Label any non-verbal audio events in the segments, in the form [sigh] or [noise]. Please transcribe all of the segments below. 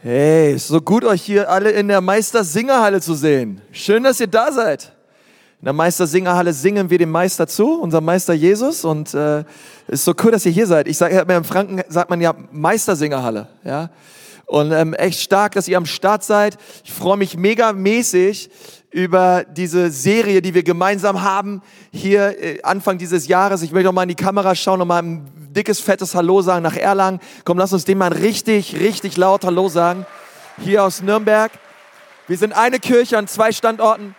Hey, ist so gut, euch hier alle in der Meister-Singerhalle zu sehen. Schön, dass ihr da seid. In der Meister-Singerhalle singen wir dem Meister zu, unserem Meister Jesus. Und äh, ist so cool, dass ihr hier seid. Ich sage, in Franken sagt man ja Meister-Singerhalle. Ja? Und ähm, echt stark, dass ihr am Start seid. Ich freue mich mega mäßig über diese Serie, die wir gemeinsam haben, hier äh, Anfang dieses Jahres. Ich will noch mal in die Kamera schauen, noch mal ein dickes, fettes Hallo sagen nach Erlangen. Komm, lass uns dem mal richtig, richtig laut Hallo sagen. Hier aus Nürnberg. Wir sind eine Kirche an zwei Standorten.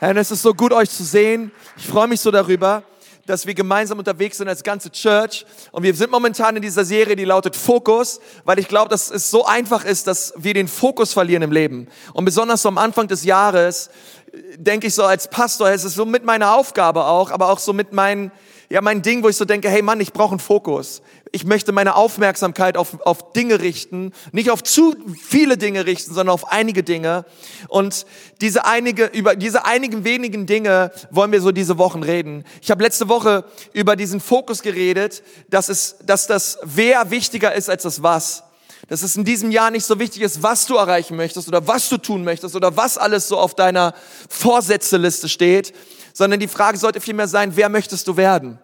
Herr, es ist so gut, euch zu sehen. Ich freue mich so darüber, dass wir gemeinsam unterwegs sind als ganze Church. Und wir sind momentan in dieser Serie, die lautet Fokus, weil ich glaube, dass es so einfach ist, dass wir den Fokus verlieren im Leben. Und besonders so am Anfang des Jahres, äh, denke ich so als Pastor, es ist so mit meiner Aufgabe auch, aber auch so mit meinen ja mein Ding, wo ich so denke, hey Mann, ich brauche einen Fokus. Ich möchte meine Aufmerksamkeit auf, auf Dinge richten, nicht auf zu viele Dinge richten, sondern auf einige Dinge. Und diese einige, über diese einigen wenigen Dinge wollen wir so diese Wochen reden. Ich habe letzte Woche über diesen Fokus geredet, dass es, dass das Wer wichtiger ist als das Was dass es in diesem Jahr nicht so wichtig ist, was du erreichen möchtest oder was du tun möchtest oder was alles so auf deiner Vorsätzeliste steht, sondern die Frage sollte vielmehr sein, wer möchtest du werden?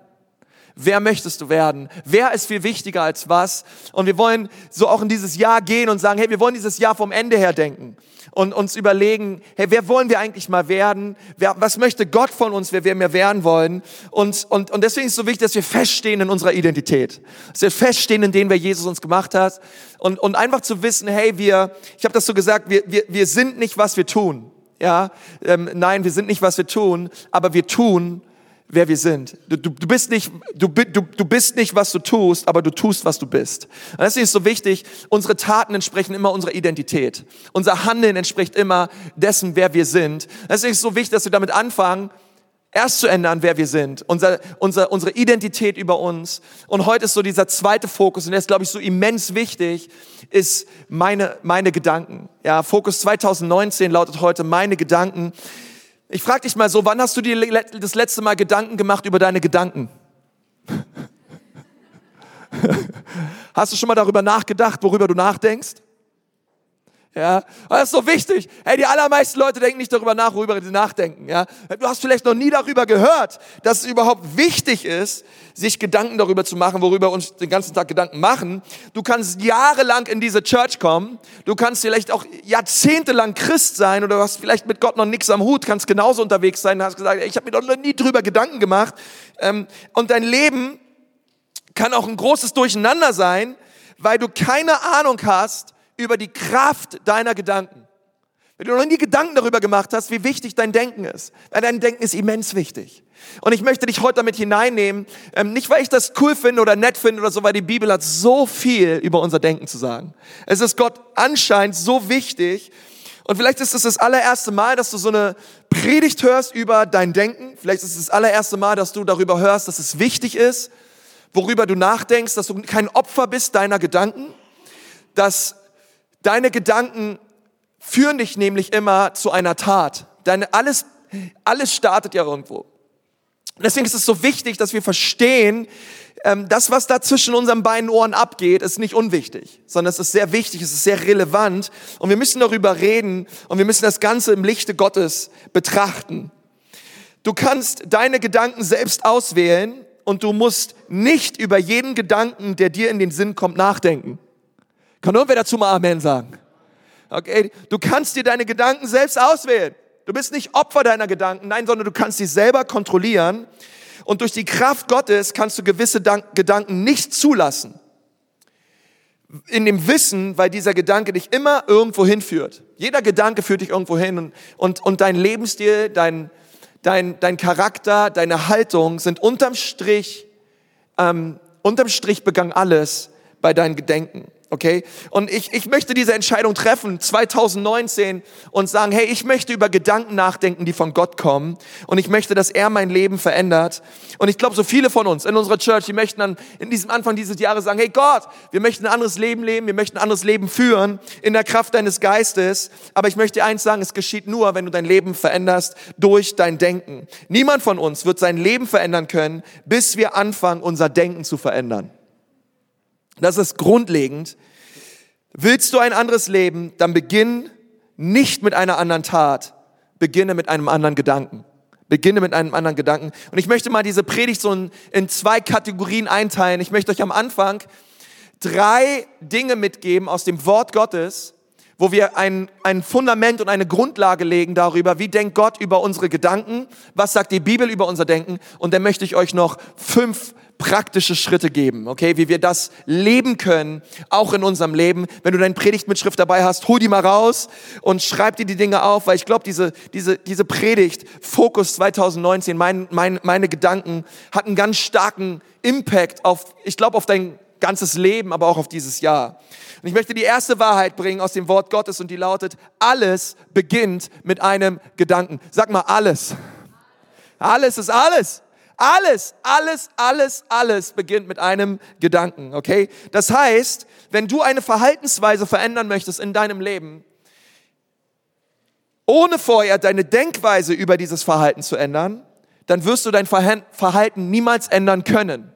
Wer möchtest du werden? Wer ist viel wichtiger als was? Und wir wollen so auch in dieses Jahr gehen und sagen, hey, wir wollen dieses Jahr vom Ende her denken und uns überlegen, hey, wer wollen wir eigentlich mal werden? Wer, was möchte Gott von uns, wer wir mehr werden wollen? Und, und, und deswegen ist es so wichtig, dass wir feststehen in unserer Identität. Dass wir feststehen in dem, wer Jesus uns gemacht hat. Und, und einfach zu wissen, hey, wir, ich habe das so gesagt, wir, wir, wir sind nicht, was wir tun. Ja, ähm, nein, wir sind nicht, was wir tun, aber wir tun, wer wir sind. Du, du, du, bist nicht, du, du, du bist nicht, was du tust, aber du tust, was du bist. Und deswegen ist so wichtig, unsere Taten entsprechen immer unserer Identität. Unser Handeln entspricht immer dessen, wer wir sind. Deswegen ist es so wichtig, dass wir damit anfangen, erst zu ändern, wer wir sind, unser, unser, unsere Identität über uns. Und heute ist so dieser zweite Fokus, und der ist, glaube ich, so immens wichtig, ist meine, meine Gedanken. Ja, Fokus 2019 lautet heute meine Gedanken. Ich frage dich mal so, wann hast du dir das letzte Mal Gedanken gemacht über deine Gedanken? [laughs] Hast du schon mal darüber nachgedacht, worüber du nachdenkst? Ja, das ist so wichtig. Hey, die allermeisten Leute denken nicht darüber nach, worüber sie nachdenken. Ja, du hast vielleicht noch nie darüber gehört, dass es überhaupt wichtig ist, sich Gedanken darüber zu machen, worüber uns den ganzen Tag Gedanken machen. Du kannst jahrelang in diese Church kommen. Du kannst vielleicht auch jahrzehntelang Christ sein oder du hast vielleicht mit Gott noch nichts am Hut, kannst genauso unterwegs sein. Du hast gesagt, ich habe mir noch nie drüber Gedanken gemacht. Ähm, und dein Leben kann auch ein großes Durcheinander sein, weil du keine Ahnung hast, über die Kraft deiner Gedanken. Wenn du noch nie Gedanken darüber gemacht hast, wie wichtig dein Denken ist. Weil dein Denken ist immens wichtig. Und ich möchte dich heute damit hineinnehmen, ähm, nicht weil ich das cool finde oder nett finde oder so, weil die Bibel hat so viel über unser Denken zu sagen. Es ist Gott anscheinend so wichtig. Und vielleicht ist es das allererste Mal, dass du so eine Predigt hörst über dein Denken. Vielleicht ist es das allererste Mal, dass du darüber hörst, dass es wichtig ist, worüber du nachdenkst, dass du kein Opfer bist deiner Gedanken, dass Deine Gedanken führen dich nämlich immer zu einer Tat. Deine, alles, alles startet ja irgendwo. Deswegen ist es so wichtig, dass wir verstehen, ähm, das, was da zwischen unseren beiden Ohren abgeht, ist nicht unwichtig, sondern es ist sehr wichtig, es ist sehr relevant und wir müssen darüber reden und wir müssen das Ganze im Lichte Gottes betrachten. Du kannst deine Gedanken selbst auswählen und du musst nicht über jeden Gedanken, der dir in den Sinn kommt, nachdenken. Kann irgendwer dazu mal Amen sagen? Okay, du kannst dir deine Gedanken selbst auswählen. Du bist nicht Opfer deiner Gedanken, nein, sondern du kannst sie selber kontrollieren. Und durch die Kraft Gottes kannst du gewisse Gedanken nicht zulassen. In dem Wissen, weil dieser Gedanke dich immer irgendwo hinführt. Jeder Gedanke führt dich irgendwo hin und, und, und dein Lebensstil, dein, dein, dein Charakter, deine Haltung sind unterm Strich, ähm, unterm Strich begangen alles bei deinen Gedenken. Okay? Und ich, ich möchte diese Entscheidung treffen, 2019, und sagen, hey, ich möchte über Gedanken nachdenken, die von Gott kommen. Und ich möchte, dass er mein Leben verändert. Und ich glaube, so viele von uns in unserer Church, die möchten dann in diesem Anfang dieses Jahres sagen, hey Gott, wir möchten ein anderes Leben leben, wir möchten ein anderes Leben führen, in der Kraft deines Geistes. Aber ich möchte dir eins sagen, es geschieht nur, wenn du dein Leben veränderst durch dein Denken. Niemand von uns wird sein Leben verändern können, bis wir anfangen, unser Denken zu verändern. Das ist grundlegend. Willst du ein anderes Leben, dann beginn nicht mit einer anderen Tat, beginne mit einem anderen Gedanken. Beginne mit einem anderen Gedanken. Und ich möchte mal diese Predigt so in, in zwei Kategorien einteilen. Ich möchte euch am Anfang drei Dinge mitgeben aus dem Wort Gottes, wo wir ein, ein Fundament und eine Grundlage legen darüber, wie denkt Gott über unsere Gedanken, was sagt die Bibel über unser Denken. Und dann möchte ich euch noch fünf praktische Schritte geben, okay, wie wir das leben können, auch in unserem Leben. Wenn du deine Predigtmitschrift dabei hast, hol die mal raus und schreib dir die Dinge auf, weil ich glaube, diese, diese, diese Predigt, Fokus 2019, mein, mein, meine Gedanken, hat einen ganz starken Impact auf, ich glaube, auf dein ganzes Leben, aber auch auf dieses Jahr. Und ich möchte die erste Wahrheit bringen aus dem Wort Gottes und die lautet, alles beginnt mit einem Gedanken. Sag mal alles. Alles ist alles. Alles, alles, alles, alles beginnt mit einem Gedanken, okay? Das heißt, wenn du eine Verhaltensweise verändern möchtest in deinem Leben, ohne vorher deine Denkweise über dieses Verhalten zu ändern, dann wirst du dein Verhalten niemals ändern können.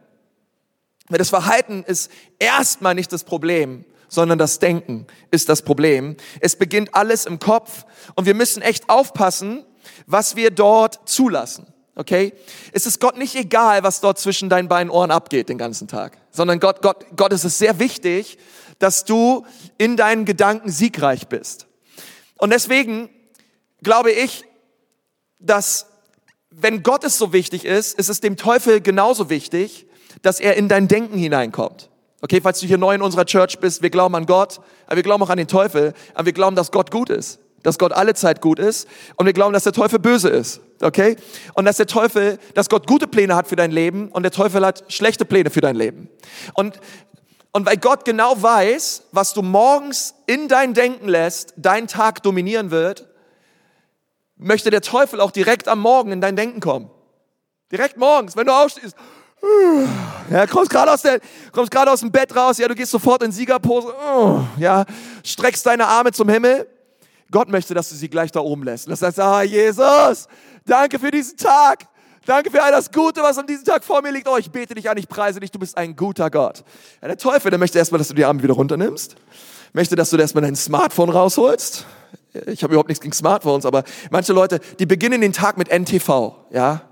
Das Verhalten ist erstmal nicht das Problem, sondern das Denken ist das Problem. Es beginnt alles im Kopf und wir müssen echt aufpassen, was wir dort zulassen. Okay? Es ist Gott nicht egal, was dort zwischen deinen beiden Ohren abgeht den ganzen Tag, sondern Gott, Gott, Gott ist es sehr wichtig, dass du in deinen Gedanken siegreich bist. Und deswegen glaube ich, dass wenn Gott es so wichtig ist, ist es dem Teufel genauso wichtig, dass er in dein Denken hineinkommt. Okay, falls du hier neu in unserer Church bist, wir glauben an Gott, aber wir glauben auch an den Teufel, aber wir glauben, dass Gott gut ist dass Gott alle Zeit gut ist und wir glauben, dass der Teufel böse ist, okay? Und dass der Teufel, dass Gott gute Pläne hat für dein Leben und der Teufel hat schlechte Pläne für dein Leben. Und und weil Gott genau weiß, was du morgens in dein Denken lässt, dein Tag dominieren wird, möchte der Teufel auch direkt am Morgen in dein Denken kommen. Direkt morgens, wenn du aufstehst. Ja, kommst gerade aus der, kommst aus dem Bett raus, ja, du gehst sofort in Siegerpose, ja, streckst deine Arme zum Himmel Gott möchte, dass du sie gleich da oben lässt. Das heißt, ah, Jesus, danke für diesen Tag. Danke für all das Gute, was an diesem Tag vor mir liegt. Oh, ich bete dich an, ich preise dich, du bist ein guter Gott. Ja, der Teufel, der möchte erstmal, dass du die Arme wieder runternimmst. Möchte, dass du erstmal dein Smartphone rausholst. Ich habe überhaupt nichts gegen Smartphones, aber manche Leute, die beginnen den Tag mit NTV, ja.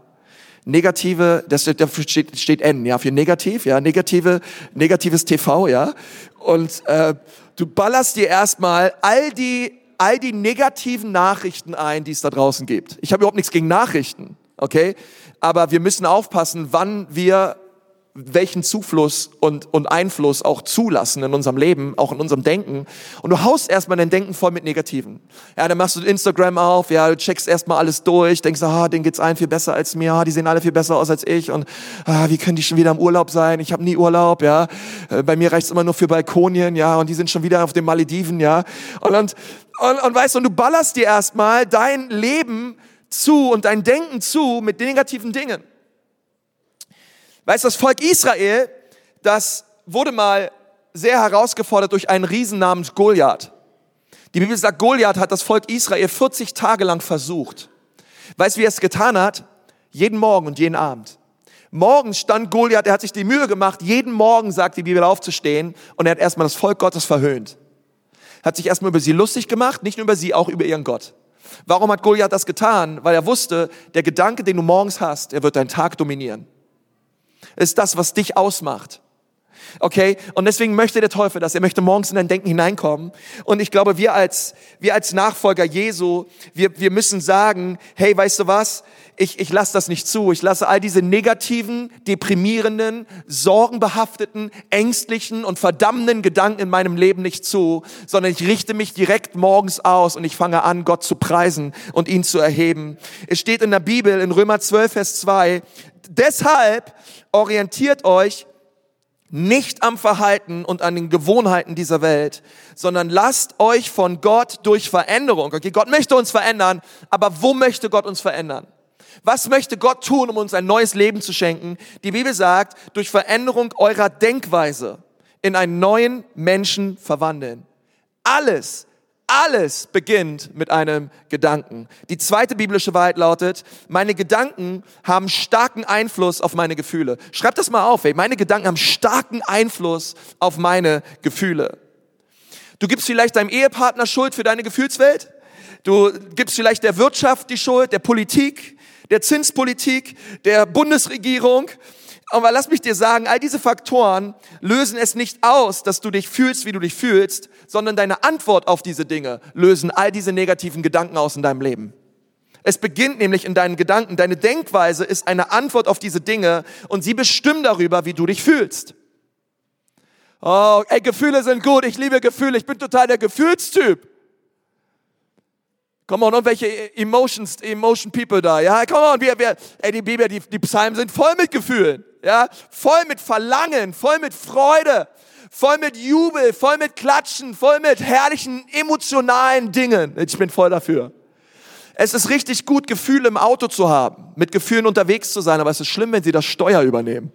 Negative, das dafür steht, steht N, ja, für negativ, ja, negative, negatives TV, ja. Und äh, du ballerst dir erstmal all die all die negativen Nachrichten ein, die es da draußen gibt. Ich habe überhaupt nichts gegen Nachrichten, okay? Aber wir müssen aufpassen, wann wir welchen Zufluss und, und Einfluss auch zulassen in unserem Leben, auch in unserem Denken. Und du haust erstmal dein Denken voll mit Negativen. Ja, dann machst du Instagram auf, ja, du checkst erstmal alles durch, denkst, ah, denen geht's allen viel besser als mir, ah, die sehen alle viel besser aus als ich und ah, wie können die schon wieder im Urlaub sein? Ich habe nie Urlaub, ja. Äh, bei mir reicht's immer nur für Balkonien, ja, und die sind schon wieder auf den Malediven, ja. Und, und, und, und weißt du, und du ballerst dir erstmal dein Leben zu und dein Denken zu mit negativen Dingen. Weißt du, das Volk Israel, das wurde mal sehr herausgefordert durch einen Riesen namens Goliath. Die Bibel sagt, Goliath hat das Volk Israel 40 Tage lang versucht. Weißt du, wie er es getan hat? Jeden Morgen und jeden Abend. Morgens stand Goliath, er hat sich die Mühe gemacht, jeden Morgen, sagt die Bibel, aufzustehen und er hat erstmal das Volk Gottes verhöhnt. Hat sich erstmal über sie lustig gemacht, nicht nur über sie, auch über ihren Gott. Warum hat Goliath das getan? Weil er wusste, der Gedanke, den du morgens hast, er wird deinen Tag dominieren ist das, was dich ausmacht. Okay? Und deswegen möchte der Teufel das. Er möchte morgens in dein Denken hineinkommen. Und ich glaube, wir als, wir als Nachfolger Jesu, wir, wir müssen sagen, hey, weißt du was? Ich, ich lasse das nicht zu. Ich lasse all diese negativen, deprimierenden, sorgenbehafteten, ängstlichen und verdammenden Gedanken in meinem Leben nicht zu, sondern ich richte mich direkt morgens aus und ich fange an, Gott zu preisen und ihn zu erheben. Es steht in der Bibel, in Römer 12, Vers 2, deshalb orientiert euch nicht am Verhalten und an den Gewohnheiten dieser Welt, sondern lasst euch von Gott durch Veränderung. Okay, Gott möchte uns verändern, aber wo möchte Gott uns verändern? Was möchte Gott tun, um uns ein neues Leben zu schenken? Die Bibel sagt, durch Veränderung eurer Denkweise in einen neuen Menschen verwandeln. Alles, Alles beginnt mit einem Gedanken. Die zweite biblische Wahrheit lautet, meine Gedanken haben starken Einfluss auf meine Gefühle. Schreib das mal auf, ey. Meine Gedanken haben starken Einfluss auf meine Gefühle. Du gibst vielleicht deinem Ehepartner Schuld für deine Gefühlswelt. Du gibst vielleicht der Wirtschaft die Schuld, der Politik, der Zinspolitik, der Bundesregierung. Aber lass mich dir sagen, all diese Faktoren lösen es nicht aus, dass du dich fühlst, wie du dich fühlst, sondern deine Antwort auf diese Dinge lösen all diese negativen Gedanken aus in deinem Leben. Es beginnt nämlich in deinen Gedanken. Deine Denkweise ist eine Antwort auf diese Dinge und sie bestimmen darüber, wie du dich fühlst. Oh, ey, Gefühle sind gut. Ich liebe Gefühle. Ich bin total der Gefühlstyp. Come on, und welche Emotions, Emotion People da, ja? Come on, wir, wir, ey, die Bibel, die, die Psalmen sind voll mit Gefühlen, ja? Voll mit Verlangen, voll mit Freude, voll mit Jubel, voll mit Klatschen, voll mit herrlichen emotionalen Dingen. Ich bin voll dafür. Es ist richtig gut, Gefühle im Auto zu haben, mit Gefühlen unterwegs zu sein, aber es ist schlimm, wenn sie das Steuer übernehmen.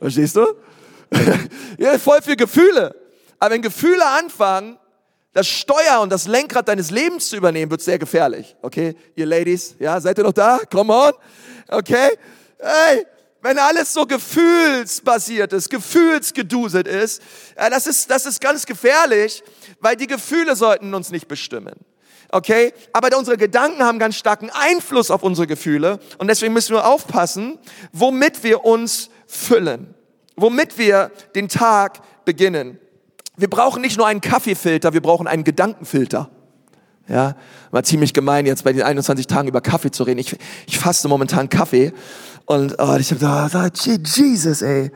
Verstehst du? [laughs] ja, voll für Gefühle. Aber wenn Gefühle anfangen, das Steuer und das Lenkrad deines Lebens zu übernehmen, wird sehr gefährlich. Okay, ihr Ladies, ja, seid ihr noch da? Come on. Okay? Hey, wenn alles so gefühlsbasiert ist, gefühlsgeduselt ist, ja, das ist, das ist ganz gefährlich, weil die Gefühle sollten uns nicht bestimmen. Okay? Aber unsere Gedanken haben ganz starken Einfluss auf unsere Gefühle und deswegen müssen wir aufpassen, womit wir uns füllen, womit wir den Tag beginnen. Wir brauchen nicht nur einen Kaffeefilter, wir brauchen einen Gedankenfilter. Ja, war ziemlich gemein jetzt bei den 21 Tagen über Kaffee zu reden. Ich, ich faste momentan Kaffee und oh, ich habe da, Jesus, ey,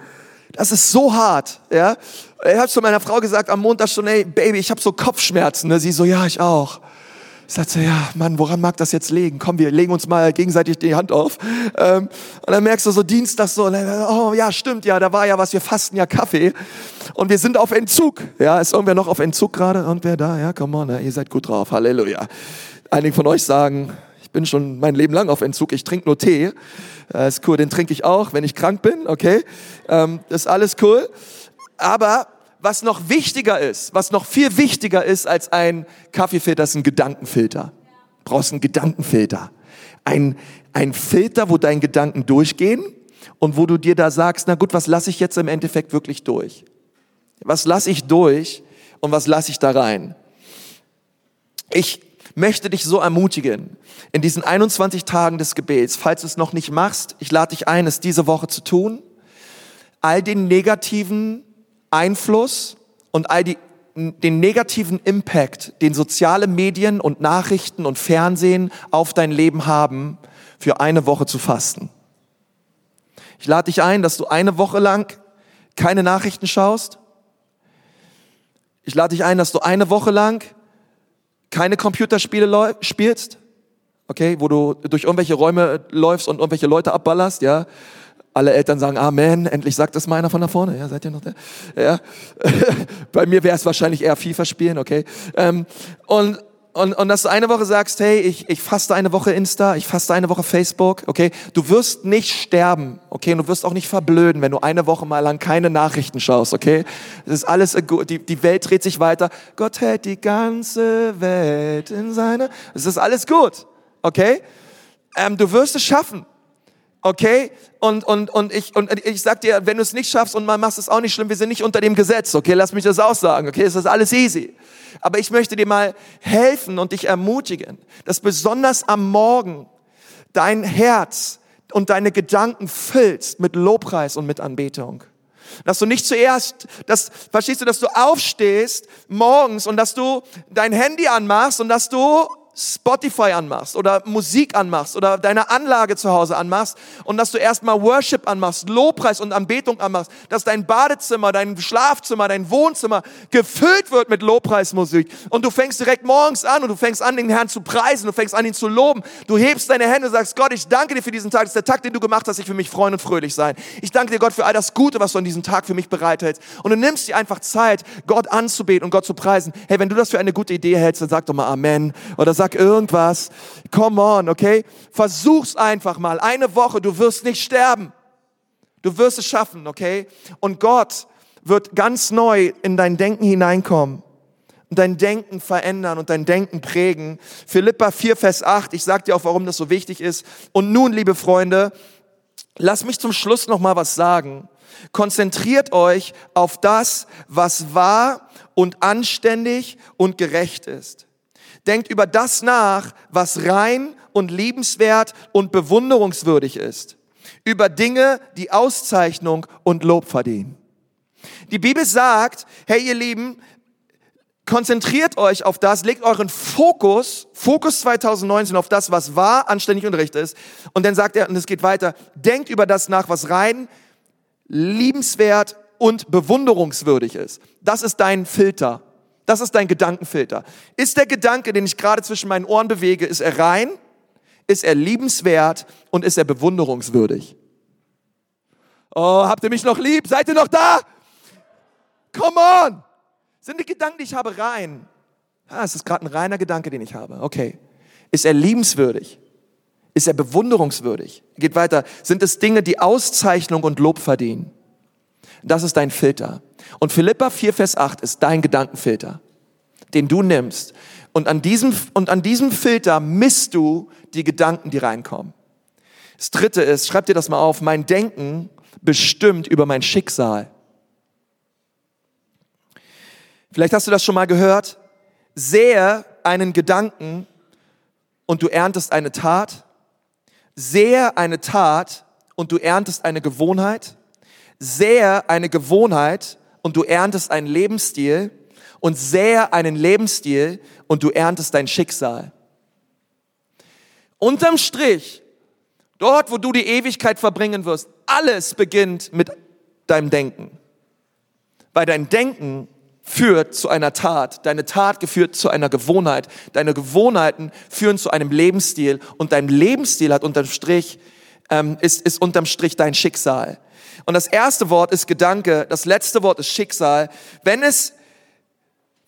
das ist so hart, ja. Ich habe zu meiner Frau gesagt am Montag schon, ey, Baby, ich habe so Kopfschmerzen. Ne? Sie so, ja, ich auch. Ich sagte, ja, Mann, woran mag das jetzt liegen? Komm, wir legen uns mal gegenseitig die Hand auf. Ähm, und dann merkst du so Dienstag so, oh ja, stimmt, ja, da war ja was, wir fasten ja Kaffee. Und wir sind auf Entzug. Ja, ist irgendwer noch auf Entzug gerade? Irgendwer da? Ja, come on, ihr seid gut drauf. Halleluja. Einige von euch sagen, bin schon mein Leben lang auf Entzug, ich trinke nur Tee. Äh, ist cool, den trinke ich auch, wenn ich krank bin, okay? Ähm, ist alles cool. Aber was noch wichtiger ist, was noch viel wichtiger ist als ein Kaffeefilter, ist ein Gedankenfilter. Du brauchst einen Gedankenfilter. Ein, ein Filter, wo deine Gedanken durchgehen und wo du dir da sagst, na gut, was lasse ich jetzt im Endeffekt wirklich durch? Was lasse ich durch und was lasse ich da rein? Ich möchte dich so ermutigen, in diesen 21 Tagen des Gebets, falls du es noch nicht machst, ich lade dich ein, es diese Woche zu tun, all den negativen Einfluss und all die, den negativen Impact, den soziale Medien und Nachrichten und Fernsehen auf dein Leben haben, für eine Woche zu fasten. Ich lade dich ein, dass du eine Woche lang keine Nachrichten schaust. Ich lade dich ein, dass du eine Woche lang keine Computerspiele spielst, okay, wo du durch irgendwelche Räume läufst und irgendwelche Leute abballerst, ja, alle Eltern sagen Amen, endlich sagt das mal einer von da vorne. Ja, seid ihr noch da? Ja. [laughs] Bei mir wäre es wahrscheinlich eher FIFA spielen, okay. Ähm, und, und, und dass du eine Woche sagst, hey, ich, ich faste eine Woche Insta, ich faste eine Woche Facebook, okay. Du wirst nicht sterben, okay. Und du wirst auch nicht verblöden, wenn du eine Woche mal lang keine Nachrichten schaust, okay. Es ist alles, die, die Welt dreht sich weiter. Gott hält die ganze Welt in seine, es ist alles gut, okay. Ähm, du wirst es schaffen. Okay? Und, und, und, ich, und ich sag dir, wenn du es nicht schaffst und mal machst, ist auch nicht schlimm. Wir sind nicht unter dem Gesetz. Okay? Lass mich das auch sagen. Okay? Es ist alles easy. Aber ich möchte dir mal helfen und dich ermutigen, dass besonders am Morgen dein Herz und deine Gedanken füllst mit Lobpreis und mit Anbetung. Dass du nicht zuerst, dass, verstehst du, dass du aufstehst morgens und dass du dein Handy anmachst und dass du Spotify anmachst oder Musik anmachst oder deine Anlage zu Hause anmachst und dass du erstmal Worship anmachst, Lobpreis und Anbetung anmachst, dass dein Badezimmer, dein Schlafzimmer, dein Wohnzimmer gefüllt wird mit Lobpreismusik und du fängst direkt morgens an und du fängst an, den Herrn zu preisen, du fängst an, ihn zu loben, du hebst deine Hände und sagst, Gott, ich danke dir für diesen Tag, das ist der Tag, den du gemacht hast, ich will mich freuen und fröhlich sein. Ich danke dir, Gott, für all das Gute, was du an diesem Tag für mich bereithältst. Und du nimmst dir einfach Zeit, Gott anzubeten und Gott zu preisen. Hey, wenn du das für eine gute Idee hältst, dann sag doch mal Amen. Oder sag irgendwas. Come on, okay? Versuch's einfach mal. Eine Woche, du wirst nicht sterben. Du wirst es schaffen, okay? Und Gott wird ganz neu in dein Denken hineinkommen. dein Denken verändern und dein Denken prägen. Philippa 4, Vers 8, ich sag dir auch, warum das so wichtig ist. Und nun, liebe Freunde, lass mich zum Schluss noch mal was sagen. Konzentriert euch auf das, was wahr und anständig und gerecht ist. Denkt über das nach, was rein und liebenswert und bewunderungswürdig ist. Über Dinge, die Auszeichnung und Lob verdienen. Die Bibel sagt, hey ihr Lieben, konzentriert euch auf das, legt euren Fokus, Fokus 2019 auf das, was wahr, anständig und recht ist. Und dann sagt er, und es geht weiter, denkt über das nach, was rein, liebenswert und bewunderungswürdig ist. Das ist dein Filter. Das ist dein Gedankenfilter. Ist der Gedanke, den ich gerade zwischen meinen Ohren bewege, ist er rein? Ist er liebenswert und ist er bewunderungswürdig? Oh, habt ihr mich noch lieb? Seid ihr noch da? Come on! Sind die Gedanken, die ich habe, rein? Ah, es ist gerade ein reiner Gedanke, den ich habe. Okay. Ist er liebenswürdig? Ist er bewunderungswürdig? Geht weiter. Sind es Dinge, die Auszeichnung und Lob verdienen? Das ist dein Filter. Und Philippa 4, Vers 8 ist dein Gedankenfilter, den du nimmst. Und an diesem, und an diesem Filter misst du die Gedanken, die reinkommen. Das dritte ist, schreib dir das mal auf, mein Denken bestimmt über mein Schicksal. Vielleicht hast du das schon mal gehört. Sehe einen Gedanken und du erntest eine Tat. Sehe eine Tat und du erntest eine Gewohnheit. Sehe eine Gewohnheit und du erntest einen Lebensstil. Und sähe einen Lebensstil und du erntest dein Schicksal. Unterm Strich, dort wo du die Ewigkeit verbringen wirst, alles beginnt mit deinem Denken. Weil dein Denken führt zu einer Tat, deine Tat geführt zu einer Gewohnheit, deine Gewohnheiten führen zu einem Lebensstil und dein Lebensstil hat unterm Strich, ähm, ist, ist unterm Strich dein Schicksal. Und das erste Wort ist Gedanke, das letzte Wort ist Schicksal. Wenn es,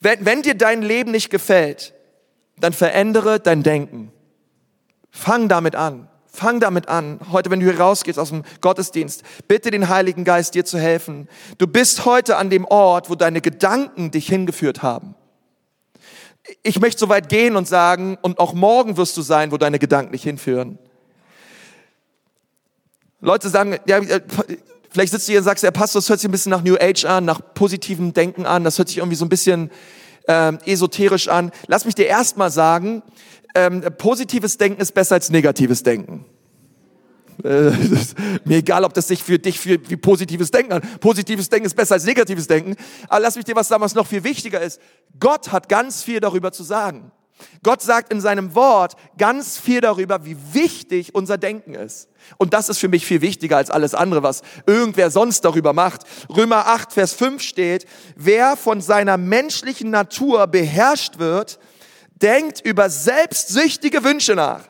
wenn, wenn dir dein Leben nicht gefällt, dann verändere dein Denken. Fang damit an. Fang damit an, heute, wenn du hier rausgehst aus dem Gottesdienst, bitte den Heiligen Geist dir zu helfen. Du bist heute an dem Ort, wo deine Gedanken dich hingeführt haben. Ich möchte so weit gehen und sagen, und auch morgen wirst du sein, wo deine Gedanken dich hinführen. Leute sagen, ja, äh, vielleicht sitzt du hier und sagst, der Pastor, das hört sich ein bisschen nach New Age an, nach positivem Denken an, das hört sich irgendwie so ein bisschen ähm, esoterisch an. Lass mich dir erstmal sagen, ähm, positives Denken ist besser als negatives Denken. Äh, mir egal, ob das sich für dich für, wie positives Denken an. Positives Denken ist besser als negatives Denken. Aber lass mich dir was was noch viel wichtiger ist. Gott hat ganz viel darüber zu sagen. Gott sagt in seinem Wort ganz viel darüber, wie wichtig unser Denken ist. Und das ist für mich viel wichtiger als alles andere, was irgendwer sonst darüber macht. Römer 8, Vers 5 steht, wer von seiner menschlichen Natur beherrscht wird, denkt über selbstsüchtige Wünsche nach.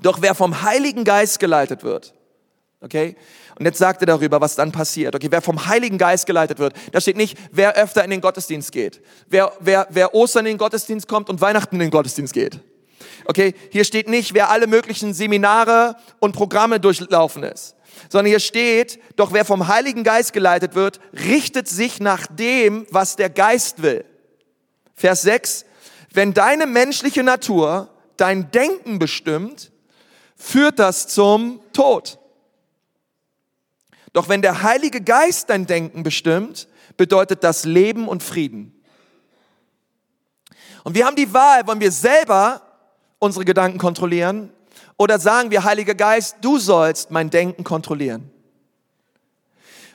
Doch wer vom Heiligen Geist geleitet wird, okay? Und jetzt sagt er darüber, was dann passiert. Okay, wer vom Heiligen Geist geleitet wird, da steht nicht, wer öfter in den Gottesdienst geht, wer, wer, wer Ostern in den Gottesdienst kommt und Weihnachten in den Gottesdienst geht. Okay, hier steht nicht, wer alle möglichen Seminare und Programme durchlaufen ist, sondern hier steht, doch wer vom Heiligen Geist geleitet wird, richtet sich nach dem, was der Geist will. Vers 6, wenn deine menschliche Natur dein Denken bestimmt, führt das zum Tod. Doch wenn der Heilige Geist dein Denken bestimmt, bedeutet das Leben und Frieden. Und wir haben die Wahl, wollen wir selber unsere Gedanken kontrollieren oder sagen wir, Heiliger Geist, du sollst mein Denken kontrollieren.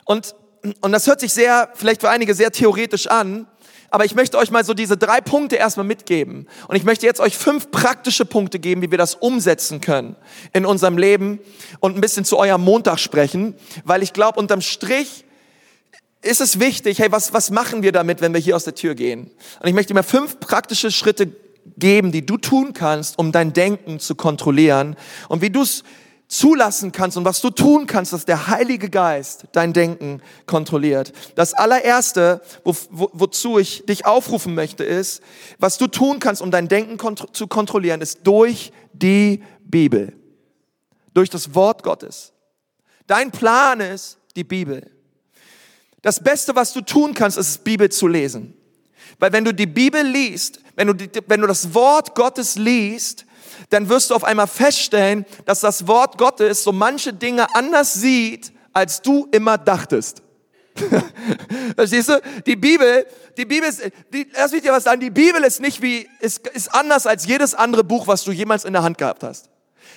Und, und das hört sich sehr, vielleicht für einige sehr theoretisch an, aber ich möchte euch mal so diese drei Punkte erstmal mitgeben. Und ich möchte jetzt euch fünf praktische Punkte geben, wie wir das umsetzen können in unserem Leben und ein bisschen zu eurem Montag sprechen, weil ich glaube, unterm Strich ist es wichtig, hey, was, was machen wir damit, wenn wir hier aus der Tür gehen? Und ich möchte mal fünf praktische Schritte geben, die du tun kannst, um dein Denken zu kontrollieren und wie du es zulassen kannst und was du tun kannst, dass der Heilige Geist dein Denken kontrolliert. Das allererste, wo, wo, wozu ich dich aufrufen möchte, ist, was du tun kannst, um dein Denken kont zu kontrollieren, ist durch die Bibel, durch das Wort Gottes. Dein Plan ist die Bibel. Das Beste, was du tun kannst, ist Bibel zu lesen. Weil wenn du die Bibel liest, wenn du, die, wenn du das Wort Gottes liest, dann wirst du auf einmal feststellen, dass das Wort Gottes so manche Dinge anders sieht, als du immer dachtest. [laughs] Verstehst du? Die Bibel, die Bibel ist, die, lass mich dir was sagen, die Bibel ist nicht wie, ist, ist anders als jedes andere Buch, was du jemals in der Hand gehabt hast.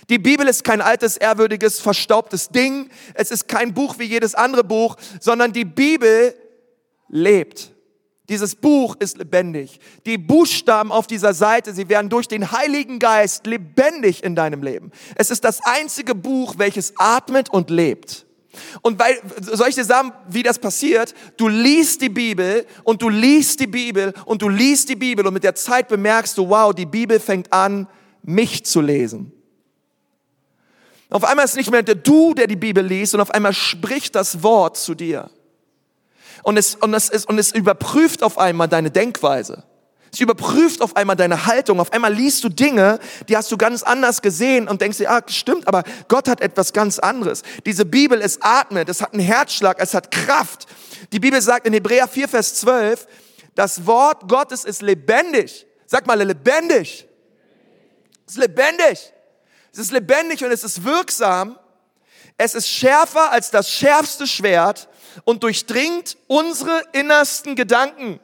Die Bibel ist kein altes, ehrwürdiges, verstaubtes Ding. Es ist kein Buch wie jedes andere Buch, sondern die Bibel lebt. Dieses Buch ist lebendig. Die Buchstaben auf dieser Seite, sie werden durch den Heiligen Geist lebendig in deinem Leben. Es ist das einzige Buch, welches atmet und lebt. Und weil, soll ich dir sagen, wie das passiert? Du liest die Bibel und du liest die Bibel und du liest die Bibel und mit der Zeit bemerkst du, wow, die Bibel fängt an, mich zu lesen. Auf einmal ist nicht mehr der du, der die Bibel liest, und auf einmal spricht das Wort zu dir. Und es, und es, ist, und es überprüft auf einmal deine Denkweise. Es überprüft auf einmal deine Haltung. Auf einmal liest du Dinge, die hast du ganz anders gesehen und denkst dir, ah, stimmt, aber Gott hat etwas ganz anderes. Diese Bibel ist atmet, es hat einen Herzschlag, es hat Kraft. Die Bibel sagt in Hebräer 4, Vers 12, das Wort Gottes ist lebendig. Sag mal, lebendig. Es ist lebendig. Es ist lebendig und es ist wirksam. Es ist schärfer als das schärfste Schwert und durchdringt unsere innersten Gedanken.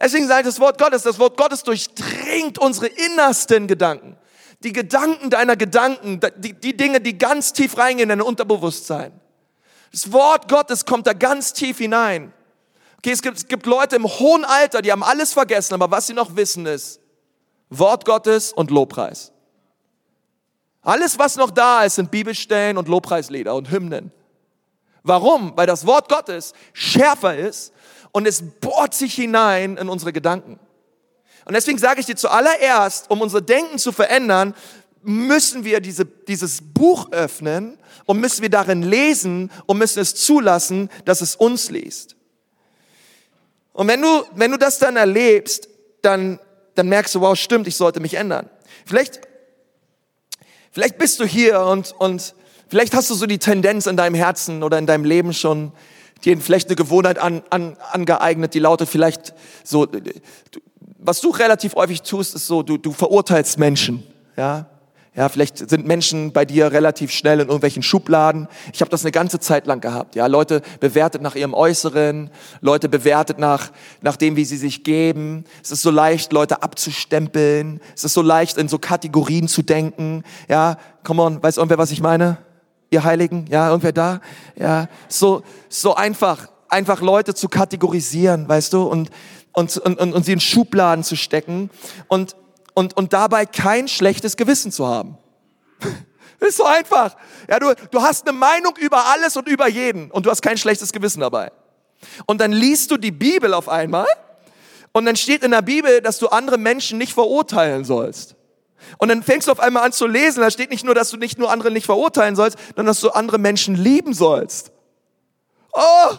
Deswegen sagt das Wort Gottes, das Wort Gottes durchdringt unsere innersten Gedanken. Die Gedanken deiner Gedanken, die, die Dinge, die ganz tief reingehen in dein Unterbewusstsein. Das Wort Gottes kommt da ganz tief hinein. Okay, es gibt, es gibt Leute im hohen Alter, die haben alles vergessen, aber was sie noch wissen ist Wort Gottes und Lobpreis. Alles, was noch da ist, sind Bibelstellen und Lobpreislieder und Hymnen. Warum? Weil das Wort Gottes schärfer ist und es bohrt sich hinein in unsere Gedanken. Und deswegen sage ich dir zuallererst, um unser Denken zu verändern, müssen wir diese, dieses Buch öffnen und müssen wir darin lesen und müssen es zulassen, dass es uns liest. Und wenn du, wenn du das dann erlebst, dann, dann merkst du, wow, stimmt, ich sollte mich ändern. Vielleicht, vielleicht bist du hier und, und vielleicht hast du so die Tendenz in deinem Herzen oder in deinem Leben schon, dir vielleicht eine Gewohnheit an, an, angeeignet, die lautet vielleicht so, was du relativ häufig tust, ist so, du, du verurteilst Menschen, ja. Ja, vielleicht sind Menschen bei dir relativ schnell in irgendwelchen Schubladen. Ich habe das eine ganze Zeit lang gehabt. Ja, Leute bewertet nach ihrem Äußeren, Leute bewertet nach nach dem, wie sie sich geben. Es ist so leicht, Leute abzustempeln. Es ist so leicht, in so Kategorien zu denken. Ja, come on, weiß irgendwer, was ich meine? Ihr Heiligen? Ja, irgendwer da? Ja, so, so einfach, einfach Leute zu kategorisieren, weißt du, und, und, und, und sie in Schubladen zu stecken und, und, und dabei kein schlechtes Gewissen zu haben. [laughs] Ist so einfach. Ja, du, du hast eine Meinung über alles und über jeden und du hast kein schlechtes Gewissen dabei. Und dann liest du die Bibel auf einmal und dann steht in der Bibel, dass du andere Menschen nicht verurteilen sollst. Und dann fängst du auf einmal an zu lesen, da steht nicht nur, dass du nicht nur andere nicht verurteilen sollst, sondern dass du andere Menschen lieben sollst. Oh!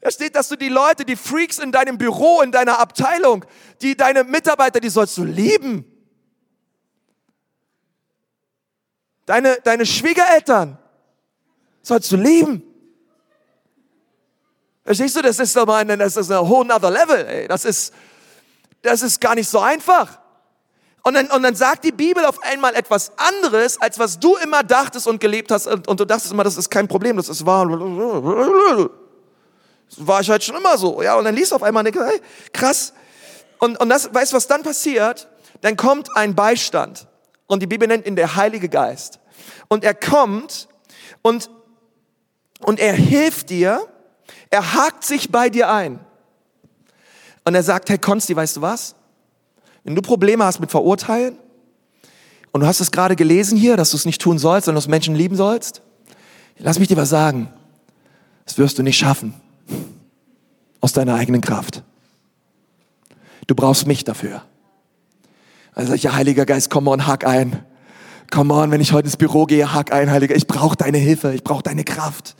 Da steht, dass du die Leute, die Freaks in deinem Büro, in deiner Abteilung, die deine Mitarbeiter, die sollst du lieben. Deine, deine Schwiegereltern sollst du lieben. Verstehst du, das ist doch mal ein, das ist ein whole other level, ey. Das ist, das ist gar nicht so einfach. Und dann, und dann sagt die Bibel auf einmal etwas anderes, als was du immer dachtest und gelebt hast. Und, und du dachtest immer, das ist kein Problem, das ist wahr. Das war ich halt schon immer so. Ja, und dann liest du auf einmal, hey, krass. Und, und das, weißt du, was dann passiert? Dann kommt ein Beistand. Und die Bibel nennt ihn der Heilige Geist. Und er kommt und, und er hilft dir, er hakt sich bei dir ein. Und er sagt, hey Konsti, weißt du was? Wenn du Probleme hast mit Verurteilen und du hast es gerade gelesen hier, dass du es nicht tun sollst, sondern dass Menschen lieben sollst, lass mich dir was sagen. Das wirst du nicht schaffen. Aus deiner eigenen Kraft. Du brauchst mich dafür. Also ja, Heiliger Geist, komm on, hack ein. Come on, wenn ich heute ins Büro gehe, hack ein, Heiliger. Ich brauche deine Hilfe, ich brauche deine Kraft.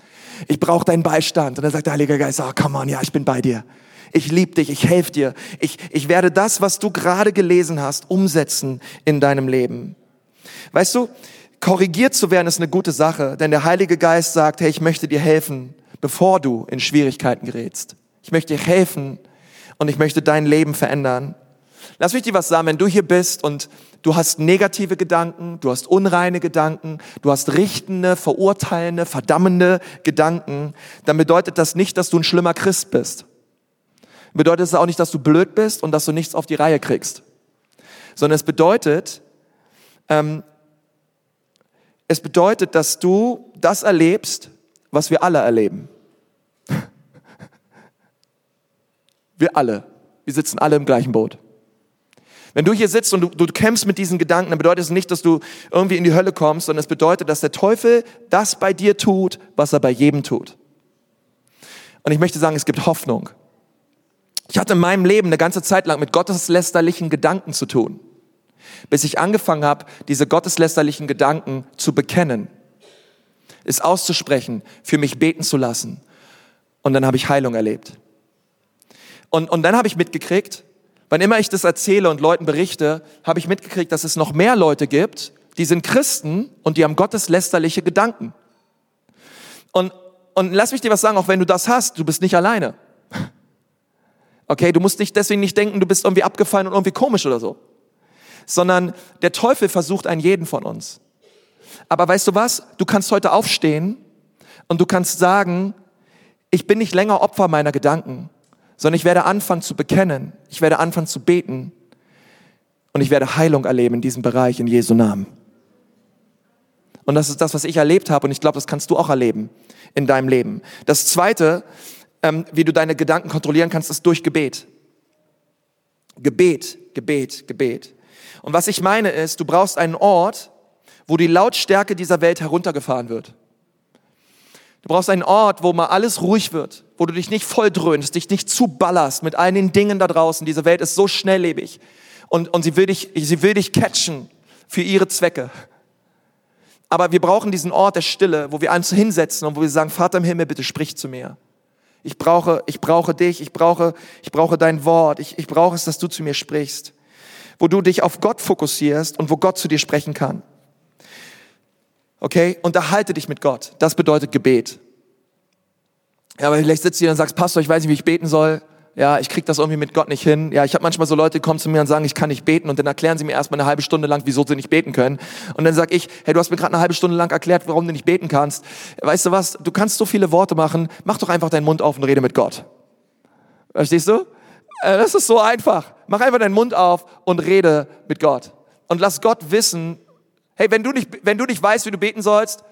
Ich brauche deinen Beistand. Und dann sagt der Heilige Geist, oh, come on, ja, ich bin bei dir ich liebe dich, ich helfe dir, ich, ich werde das, was du gerade gelesen hast, umsetzen in deinem Leben. Weißt du, korrigiert zu werden ist eine gute Sache, denn der Heilige Geist sagt, hey, ich möchte dir helfen, bevor du in Schwierigkeiten gerätst. Ich möchte dir helfen und ich möchte dein Leben verändern. Lass mich dir was sagen, wenn du hier bist und du hast negative Gedanken, du hast unreine Gedanken, du hast richtende, verurteilende, verdammende Gedanken, dann bedeutet das nicht, dass du ein schlimmer Christ bist. Bedeutet es auch nicht, dass du blöd bist und dass du nichts auf die Reihe kriegst. Sondern es bedeutet, ähm, es bedeutet, dass du das erlebst, was wir alle erleben. [laughs] Wir alle. Wir sitzen alle im gleichen Boot. Wenn du hier sitzt und du, du kämpfst mit diesen Gedanken, dann bedeutet es nicht, dass du irgendwie in die Hölle kommst, sondern es bedeutet, dass der Teufel das bei dir tut, was er bei jedem tut. Und ich möchte sagen, es gibt Hoffnung. Ich hatte in meinem Leben eine ganze Zeit lang mit gotteslästerlichen Gedanken zu tun, bis ich angefangen habe, diese gotteslästerlichen Gedanken zu bekennen, es auszusprechen, für mich beten zu lassen. Und dann habe ich Heilung erlebt. Und, und dann habe ich mitgekriegt, wann immer ich das erzähle und Leuten berichte, habe ich mitgekriegt, dass es noch mehr Leute gibt, die sind Christen und die haben gotteslästerliche Gedanken. Und, und lass mich dir was sagen, auch wenn du das hast, du bist nicht alleine. Okay, du musst dich deswegen nicht denken, du bist irgendwie abgefallen und irgendwie komisch oder so. Sondern der Teufel versucht einen jeden von uns. Aber weißt du was? Du kannst heute aufstehen und du kannst sagen, ich bin nicht länger Opfer meiner Gedanken, sondern ich werde anfangen zu bekennen, ich werde anfangen zu beten und ich werde Heilung erleben in diesem Bereich in Jesu Namen. Und das ist das, was ich erlebt habe und ich glaube, das kannst du auch erleben in deinem Leben. Das Zweite, ähm, wie du deine Gedanken kontrollieren kannst, ist durch Gebet. Gebet, Gebet, Gebet. Und was ich meine ist, du brauchst einen Ort, wo die Lautstärke dieser Welt heruntergefahren wird. Du brauchst einen Ort, wo mal alles ruhig wird, wo du dich nicht voll dröhnst, dich nicht zuballerst mit all den Dingen da draußen. Diese Welt ist so schnelllebig und, und sie, will dich, sie will dich catchen für ihre Zwecke. Aber wir brauchen diesen Ort der Stille, wo wir uns hinsetzen und wo wir sagen, Vater im Himmel, bitte sprich zu mir. Ich brauche, ich brauche dich, ich brauche, ich brauche dein Wort, ich, ich brauche es, dass du zu mir sprichst. Wo du dich auf Gott fokussierst und wo Gott zu dir sprechen kann. Okay? Unterhalte dich mit Gott. Das bedeutet Gebet. Ja, aber vielleicht sitzt du hier und sagst, Pastor, ich weiß nicht, wie ich beten soll. Ja, ich krieg das irgendwie mit Gott nicht hin. Ja, ich habe manchmal so Leute, die kommen zu mir und sagen, ich kann nicht beten und dann erklären sie mir erstmal eine halbe Stunde lang, wieso sie nicht beten können. Und dann sag ich, hey, du hast mir gerade eine halbe Stunde lang erklärt, warum du nicht beten kannst. Weißt du was? Du kannst so viele Worte machen. Mach doch einfach deinen Mund auf und rede mit Gott. Verstehst du? Äh, das ist so einfach. Mach einfach deinen Mund auf und rede mit Gott. Und lass Gott wissen, Hey, wenn du nicht, wenn du nicht weißt, wie du beten sollst,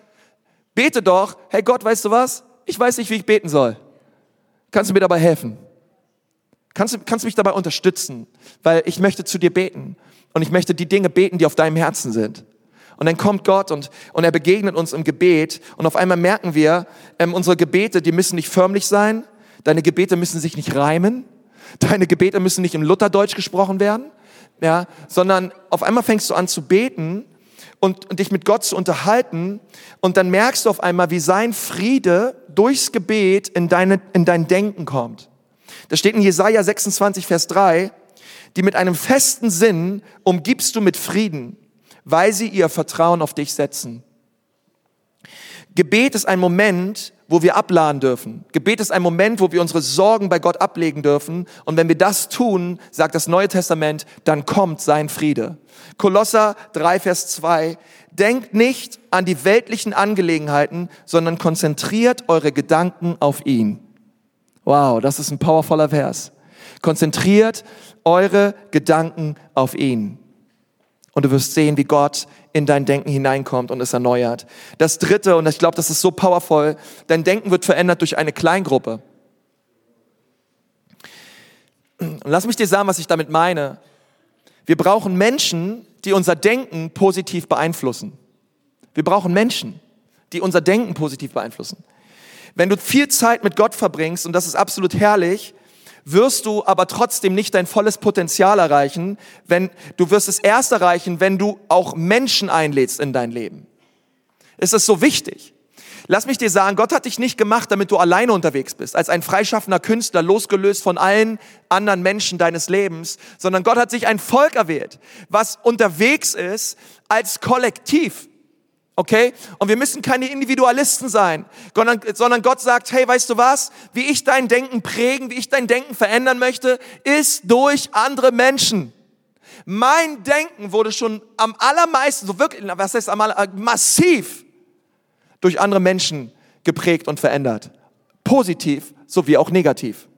bete doch. Hey Gott, weißt du was? Ich weiß nicht, wie ich beten soll. Kannst du mir dabei helfen? Kannst du, kannst mich dabei unterstützen? Weil ich möchte zu dir beten. Und ich möchte die Dinge beten, die auf deinem Herzen sind. Und dann kommt Gott und, und er begegnet uns im Gebet. Und auf einmal merken wir, ähm, unsere Gebete, die müssen nicht förmlich sein. Deine Gebete müssen sich nicht reimen. Deine Gebete müssen nicht im Lutherdeutsch gesprochen werden. Ja, sondern auf einmal fängst du an zu beten und, und dich mit Gott zu unterhalten und dann merkst du auf einmal, wie sein Friede durchs Gebet in, deine, in dein Denken kommt. Das steht in Jesaja 26, Vers 3, die mit einem festen Sinn umgibst du mit Frieden, weil sie ihr Vertrauen auf dich setzen. Gebet ist ein Moment, wo wir abladen dürfen. Gebet ist ein Moment, wo wir unsere Sorgen bei Gott ablegen dürfen. Und wenn wir das tun, sagt das Neue Testament, dann kommt sein Friede. Kolosser 3, Vers 2. Denkt nicht an die weltlichen Angelegenheiten, sondern konzentriert eure Gedanken auf ihn. Wow, das ist ein powervoller Vers. Konzentriert eure Gedanken auf ihn. Und du wirst sehen, wie Gott in dein Denken hineinkommt und es erneuert. Das dritte, und ich glaube, das ist so powerful, dein Denken wird verändert durch eine Kleingruppe. Und lass mich dir sagen, was ich damit meine. Wir brauchen Menschen, die unser Denken positiv beeinflussen. Wir brauchen Menschen, die unser Denken positiv beeinflussen. Wenn du viel Zeit mit Gott verbringst, und das ist absolut herrlich, wirst du aber trotzdem nicht dein volles Potenzial erreichen, wenn du wirst es erst erreichen, wenn du auch Menschen einlädst in dein Leben. Es ist so wichtig. Lass mich dir sagen, Gott hat dich nicht gemacht, damit du alleine unterwegs bist, als ein freischaffender Künstler, losgelöst von allen anderen Menschen deines Lebens, sondern Gott hat sich ein Volk erwählt, was unterwegs ist als Kollektiv. Okay? Und wir müssen keine Individualisten sein, sondern, Gott sagt, hey, weißt du was? Wie ich dein Denken prägen, wie ich dein Denken verändern möchte, ist durch andere Menschen. Mein Denken wurde schon am allermeisten, so wirklich, was heißt am aller, massiv durch andere Menschen geprägt und verändert. Positiv sowie auch negativ.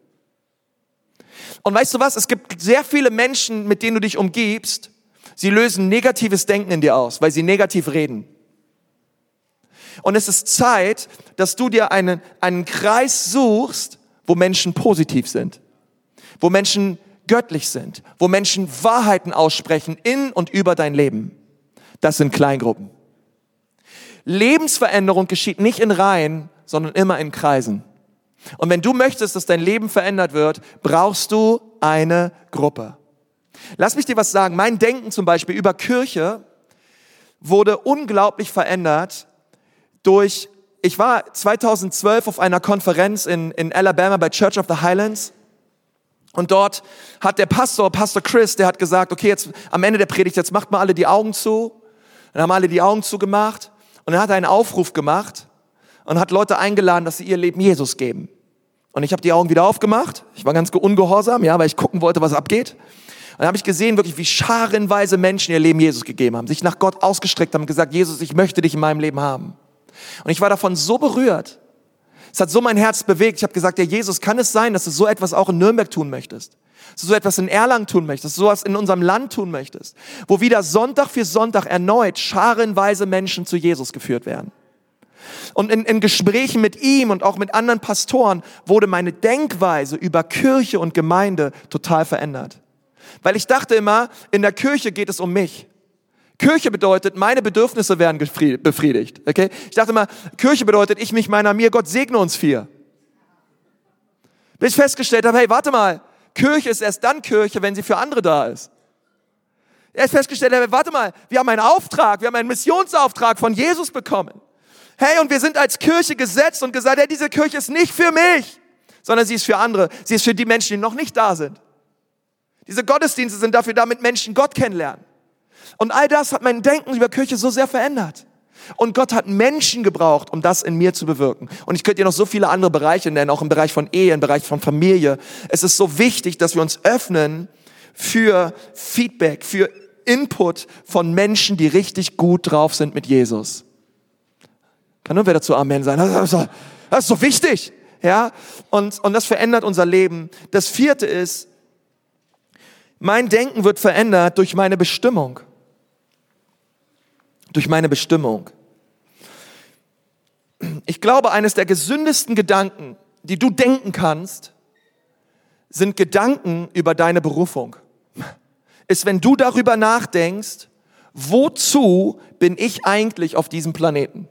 Und weißt du was? Es gibt sehr viele Menschen, mit denen du dich umgibst, sie lösen negatives Denken in dir aus, weil sie negativ reden. Und es ist Zeit, dass du dir einen, einen Kreis suchst, wo Menschen positiv sind, wo Menschen göttlich sind, wo Menschen Wahrheiten aussprechen in und über dein Leben. Das sind Kleingruppen. Lebensveränderung geschieht nicht in Reihen, sondern immer in Kreisen. Und wenn du möchtest, dass dein Leben verändert wird, brauchst du eine Gruppe. Lass mich dir was sagen. Mein Denken zum Beispiel über Kirche wurde unglaublich verändert durch, ich war 2012 auf einer Konferenz in, in Alabama bei Church of the Highlands. Und dort hat der Pastor, Pastor Chris, der hat gesagt, okay, jetzt am Ende der Predigt, jetzt macht mal alle die Augen zu. Dann haben alle die Augen zugemacht. Und dann hat er einen Aufruf gemacht und hat Leute eingeladen, dass sie ihr Leben Jesus geben. Und ich habe die Augen wieder aufgemacht. Ich war ganz ungehorsam, ja, weil ich gucken wollte, was abgeht. Und dann habe ich gesehen, wirklich, wie scharenweise Menschen ihr Leben Jesus gegeben haben, sich nach Gott ausgestreckt haben und gesagt, Jesus, ich möchte dich in meinem Leben haben. Und ich war davon so berührt. Es hat so mein Herz bewegt. Ich habe gesagt, ja Jesus, kann es sein, dass du so etwas auch in Nürnberg tun möchtest? Dass du so etwas in Erlangen tun möchtest, du sowas in unserem Land tun möchtest, wo wieder Sonntag für Sonntag erneut scharenweise Menschen zu Jesus geführt werden. Und in, in Gesprächen mit ihm und auch mit anderen Pastoren wurde meine Denkweise über Kirche und Gemeinde total verändert. Weil ich dachte immer, in der Kirche geht es um mich. Kirche bedeutet, meine Bedürfnisse werden befriedigt. Okay? Ich dachte immer, Kirche bedeutet, ich mich meiner mir, Gott segne uns vier. Bis ich festgestellt habe, hey, warte mal, Kirche ist erst dann Kirche, wenn sie für andere da ist. Er ist festgestellt, hey, warte mal, wir haben einen Auftrag, wir haben einen Missionsauftrag von Jesus bekommen. Hey, und wir sind als Kirche gesetzt und gesagt, hey, diese Kirche ist nicht für mich, sondern sie ist für andere. Sie ist für die Menschen, die noch nicht da sind. Diese Gottesdienste sind dafür, damit Menschen Gott kennenlernen. Und all das hat mein Denken über Kirche so sehr verändert. Und Gott hat Menschen gebraucht, um das in mir zu bewirken. Und ich könnte dir noch so viele andere Bereiche nennen, auch im Bereich von Ehe, im Bereich von Familie. Es ist so wichtig, dass wir uns öffnen für Feedback, für Input von Menschen, die richtig gut drauf sind mit Jesus. Kann nur wer dazu Amen sein. Das ist, so wichtig. Ja? Und, und das verändert unser Leben. Das vierte ist, mein Denken wird verändert durch meine Bestimmung. Durch meine Bestimmung. Ich glaube, eines der gesündesten Gedanken, die du denken kannst, sind Gedanken über deine Berufung. Ist, wenn du darüber nachdenkst, wozu bin ich eigentlich auf diesem Planeten?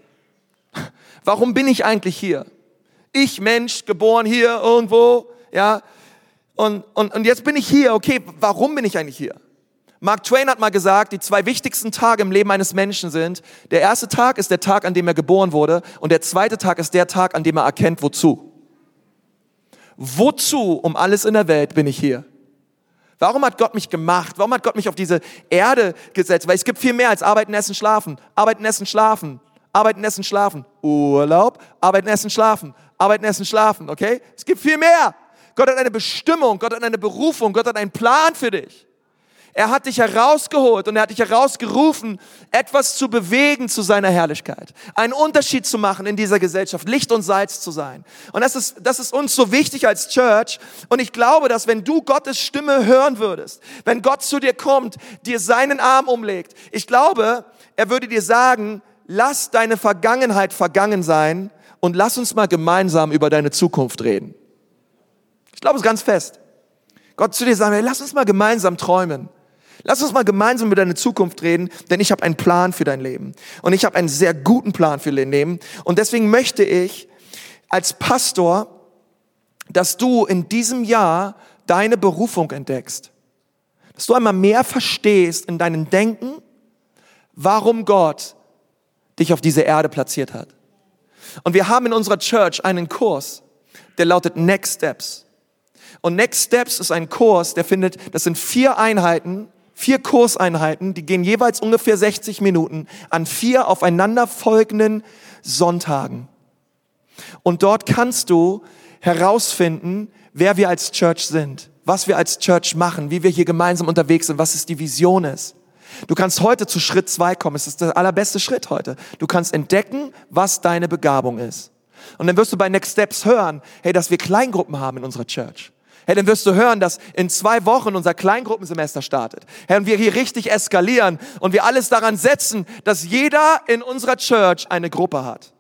Warum bin ich eigentlich hier? Ich Mensch, geboren hier irgendwo, ja. Und, und, und jetzt bin ich hier, okay, warum bin ich eigentlich hier? Mark Twain hat mal gesagt, die zwei wichtigsten Tage im Leben eines Menschen sind, der erste Tag ist der Tag, an dem er geboren wurde und der zweite Tag ist der Tag, an dem er erkennt, wozu. Wozu um alles in der Welt bin ich hier? Warum hat Gott mich gemacht? Warum hat Gott mich auf diese Erde gesetzt? Weil es gibt viel mehr als arbeiten, essen, schlafen. Arbeiten, essen, schlafen. Arbeiten, essen, schlafen. Urlaub, arbeiten, essen, schlafen. Arbeiten, essen, schlafen, okay? Es gibt viel mehr. Gott hat eine Bestimmung, Gott hat eine Berufung, Gott hat einen Plan für dich. Er hat dich herausgeholt und er hat dich herausgerufen, etwas zu bewegen zu seiner Herrlichkeit. Einen Unterschied zu machen in dieser Gesellschaft, Licht und Salz zu sein. Und das ist, das ist uns so wichtig als Church. Und ich glaube, dass wenn du Gottes Stimme hören würdest, wenn Gott zu dir kommt, dir seinen Arm umlegt, ich glaube, er würde dir sagen, lass deine Vergangenheit vergangen sein und lass uns mal gemeinsam über deine Zukunft reden. Ich glaube es ganz fest. Gott zu dir sagen, hey, lass uns mal gemeinsam träumen. Lass uns mal gemeinsam über deine Zukunft reden, denn ich habe einen Plan für dein Leben. Und ich habe einen sehr guten Plan für dein Leben. Und deswegen möchte ich als Pastor, dass du in diesem Jahr deine Berufung entdeckst. Dass du einmal mehr verstehst in deinem Denken, warum Gott dich auf diese Erde platziert hat. Und wir haben in unserer Church einen Kurs, der lautet Next Steps. Und Next Steps ist ein Kurs, der findet, das sind vier Einheiten, Vier Kurseinheiten, die gehen jeweils ungefähr 60 Minuten an vier aufeinanderfolgenden Sonntagen. Und dort kannst du herausfinden, wer wir als Church sind, was wir als Church machen, wie wir hier gemeinsam unterwegs sind, was es die Vision ist. Du kannst heute zu Schritt zwei kommen. Es ist der allerbeste Schritt heute. Du kannst entdecken, was deine Begabung ist. Und dann wirst du bei Next Steps hören, hey, dass wir Kleingruppen haben in unserer Church. Hey, dann wirst du hören, dass in zwei Wochen unser Kleingruppensemester startet. Hey, und wir hier richtig eskalieren und wir alles daran setzen, dass jeder in unserer Church eine Gruppe hat.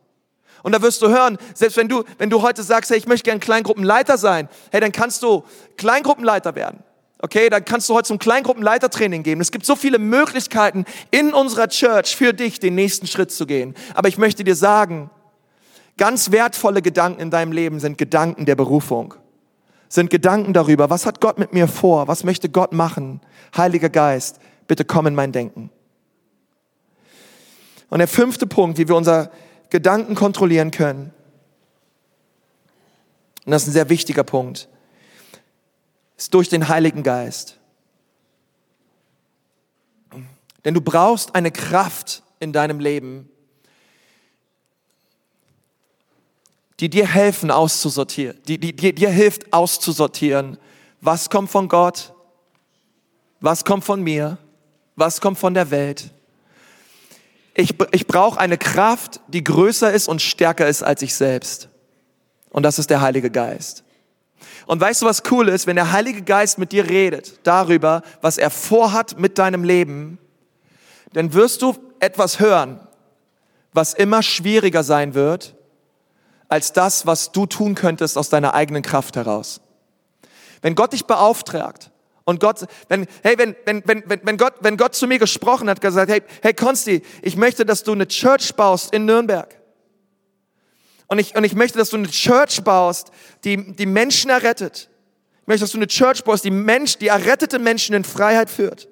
Und da wirst du hören, selbst wenn du, wenn du heute sagst, hey, ich möchte gern Kleingruppenleiter sein, hey, dann kannst du Kleingruppenleiter werden. Okay, dann kannst du heute zum Kleingruppenleitertraining gehen. Es gibt so viele Möglichkeiten in unserer Church für dich, den nächsten Schritt zu gehen. Aber ich möchte dir sagen, ganz wertvolle Gedanken in deinem Leben sind Gedanken der Berufung. Sind Gedanken darüber, was hat Gott mit mir vor? Was möchte Gott machen? Heiliger Geist, bitte komm in mein Denken. Und der fünfte Punkt, wie wir unser Gedanken kontrollieren können. Und das ist ein sehr wichtiger Punkt ist durch den Heiligen Geist. Denn du brauchst eine Kraft in deinem Leben, die dir helfen auszusortieren, die, die, die dir hilft auszusortieren, was kommt von Gott, was kommt von mir, was kommt von der Welt. Ich, ich brauche eine Kraft, die größer ist und stärker ist als ich selbst. Und das ist der Heilige Geist. Und weißt du, was cool ist? Wenn der Heilige Geist mit dir redet darüber, was er vorhat mit deinem Leben, dann wirst du etwas hören, was immer schwieriger sein wird, als das, was du tun könntest aus deiner eigenen Kraft heraus. Wenn Gott dich beauftragt und Gott, wenn, hey, wenn, wenn, wenn, wenn, Gott, wenn Gott zu mir gesprochen hat, gesagt, hey, hey, Konsti, ich möchte, dass du eine Church baust in Nürnberg. Und ich, und ich möchte, dass du eine Church baust, die, die Menschen errettet. Ich möchte, dass du eine Church baust, die Mensch, die errettete Menschen in Freiheit führt.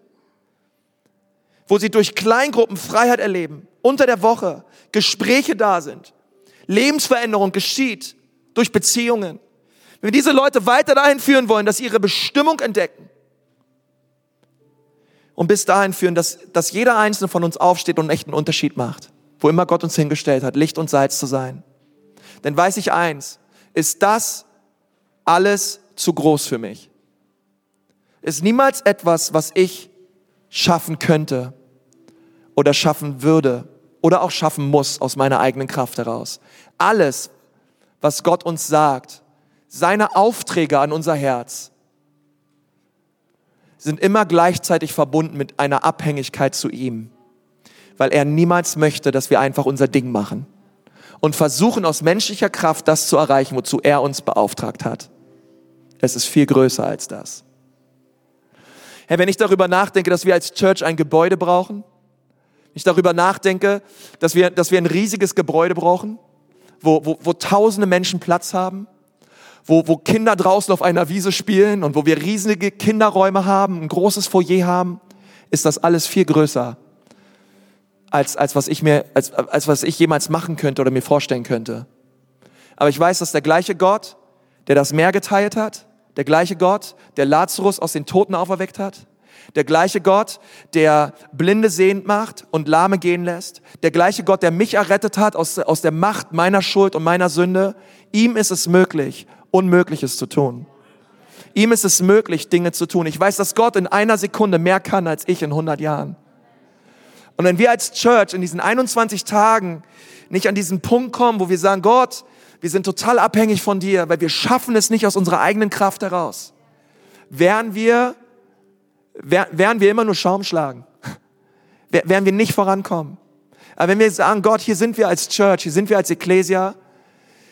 Wo sie durch Kleingruppen Freiheit erleben, unter der Woche Gespräche da sind, Lebensveränderung geschieht durch Beziehungen. Wenn wir diese Leute weiter dahin führen wollen, dass sie ihre Bestimmung entdecken und bis dahin führen, dass, dass jeder einzelne von uns aufsteht und einen echten Unterschied macht, wo immer Gott uns hingestellt hat, Licht und Salz zu sein. Denn weiß ich eins, ist das alles zu groß für mich. Ist niemals etwas, was ich schaffen könnte oder schaffen würde oder auch schaffen muss aus meiner eigenen Kraft heraus. Alles, was Gott uns sagt, seine Aufträge an unser Herz, sind immer gleichzeitig verbunden mit einer Abhängigkeit zu ihm, weil er niemals möchte, dass wir einfach unser Ding machen und versuchen aus menschlicher Kraft das zu erreichen, wozu er uns beauftragt hat. Es ist viel größer als das. Hey, wenn ich darüber nachdenke, dass wir als Church ein Gebäude brauchen, ich darüber nachdenke, dass wir, dass wir ein riesiges Gebäude brauchen, wo, wo, wo tausende Menschen Platz haben, wo, wo Kinder draußen auf einer Wiese spielen und wo wir riesige Kinderräume haben, ein großes Foyer haben, ist das alles viel größer als, als, was ich mir, als, als was ich jemals machen könnte oder mir vorstellen könnte. Aber ich weiß, dass der gleiche Gott, der das Meer geteilt hat, der gleiche Gott, der Lazarus aus den Toten auferweckt hat, der gleiche Gott, der Blinde sehend macht und Lahme gehen lässt, der gleiche Gott, der mich errettet hat aus, aus der Macht meiner Schuld und meiner Sünde, ihm ist es möglich, Unmögliches zu tun. Ihm ist es möglich, Dinge zu tun. Ich weiß, dass Gott in einer Sekunde mehr kann als ich in 100 Jahren. Und wenn wir als Church in diesen 21 Tagen nicht an diesen Punkt kommen, wo wir sagen, Gott, wir sind total abhängig von dir, weil wir schaffen es nicht aus unserer eigenen Kraft heraus, werden wir, werden wir immer nur Schaum schlagen. [laughs] Werden wir nicht vorankommen. Aber wenn wir sagen, Gott, hier sind wir als Church, hier sind wir als Ecclesia,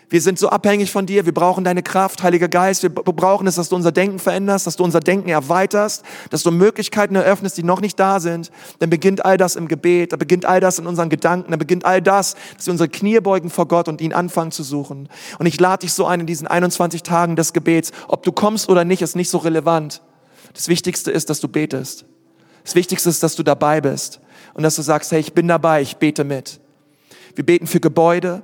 wir sind so abhängig von dir. Wir brauchen deine Kraft, Heiliger Geist. Wir brauchen es, dass du unser Denken veränderst, dass du unser Denken erweiterst, dass du Möglichkeiten eröffnest, die noch nicht da sind. Dann beginnt all das im Gebet, da beginnt all das in unseren Gedanken, da beginnt all das, dass wir unsere Knie beugen vor Gott und ihn anfangen zu suchen. Und ich lade dich so ein in diesen 21 Tagen des Gebets. Ob du kommst oder nicht, ist nicht so relevant. Das Wichtigste ist, dass du betest. Das Wichtigste ist, dass du dabei bist und dass du sagst, hey, ich bin dabei, ich bete mit. Wir beten für Gebäude,